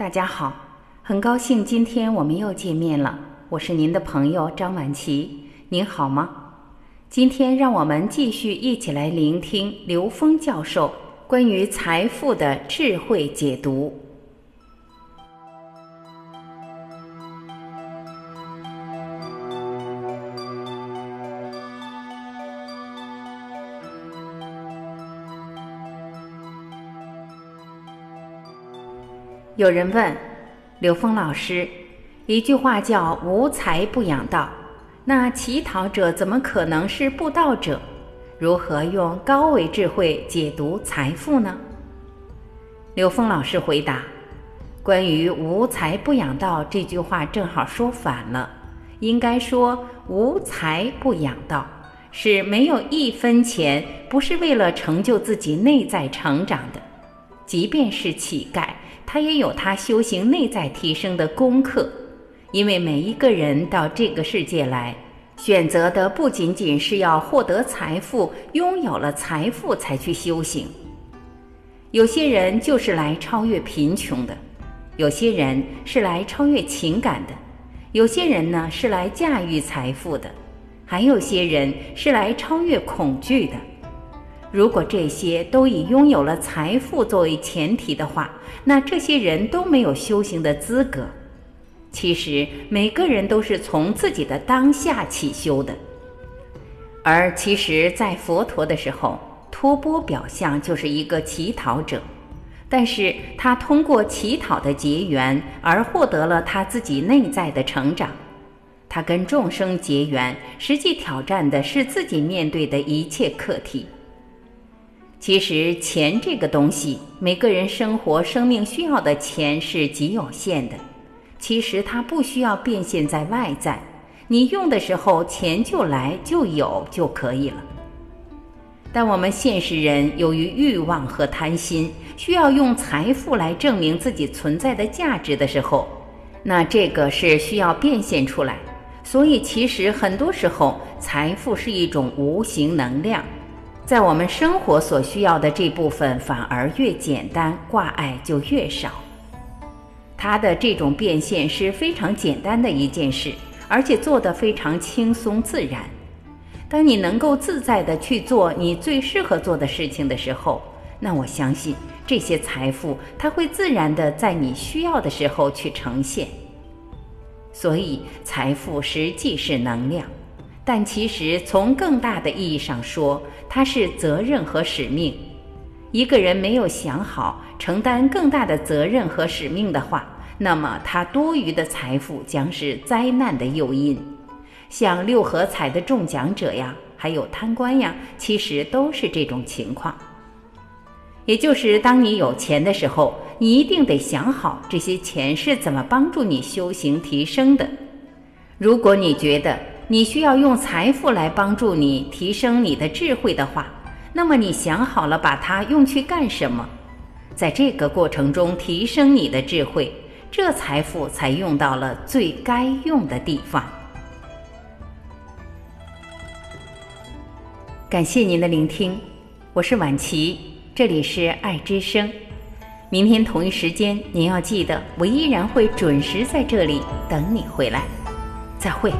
大家好，很高兴今天我们又见面了。我是您的朋友张晚琪，您好吗？今天让我们继续一起来聆听刘峰教授关于财富的智慧解读。有人问刘峰老师，一句话叫“无财不养道”，那乞讨者怎么可能是布道者？如何用高维智慧解读财富呢？刘峰老师回答：“关于‘无财不养道’这句话，正好说反了，应该说‘无财不养道’，是没有一分钱不是为了成就自己内在成长的，即便是乞丐。”他也有他修行内在提升的功课，因为每一个人到这个世界来，选择的不仅仅是要获得财富，拥有了财富才去修行。有些人就是来超越贫穷的，有些人是来超越情感的，有些人呢是来驾驭财富的，还有些人是来超越恐惧的。如果这些都以拥有了财富作为前提的话，那这些人都没有修行的资格。其实每个人都是从自己的当下起修的，而其实，在佛陀的时候，托钵表象就是一个乞讨者，但是他通过乞讨的结缘而获得了他自己内在的成长。他跟众生结缘，实际挑战的是自己面对的一切课题。其实钱这个东西，每个人生活生命需要的钱是极有限的。其实它不需要变现在外在，你用的时候钱就来就有就可以了。但我们现实人由于欲望和贪心，需要用财富来证明自己存在的价值的时候，那这个是需要变现出来。所以其实很多时候，财富是一种无形能量。在我们生活所需要的这部分反而越简单，挂碍就越少。它的这种变现是非常简单的一件事，而且做得非常轻松自然。当你能够自在的去做你最适合做的事情的时候，那我相信这些财富它会自然的在你需要的时候去呈现。所以，财富实际是能量。但其实，从更大的意义上说，它是责任和使命。一个人没有想好承担更大的责任和使命的话，那么他多余的财富将是灾难的诱因。像六合彩的中奖者呀，还有贪官呀，其实都是这种情况。也就是，当你有钱的时候，你一定得想好这些钱是怎么帮助你修行提升的。如果你觉得，你需要用财富来帮助你提升你的智慧的话，那么你想好了把它用去干什么？在这个过程中提升你的智慧，这财富才用到了最该用的地方。感谢您的聆听，我是婉琪，这里是爱之声。明天同一时间，您要记得，我依然会准时在这里等你回来。再会。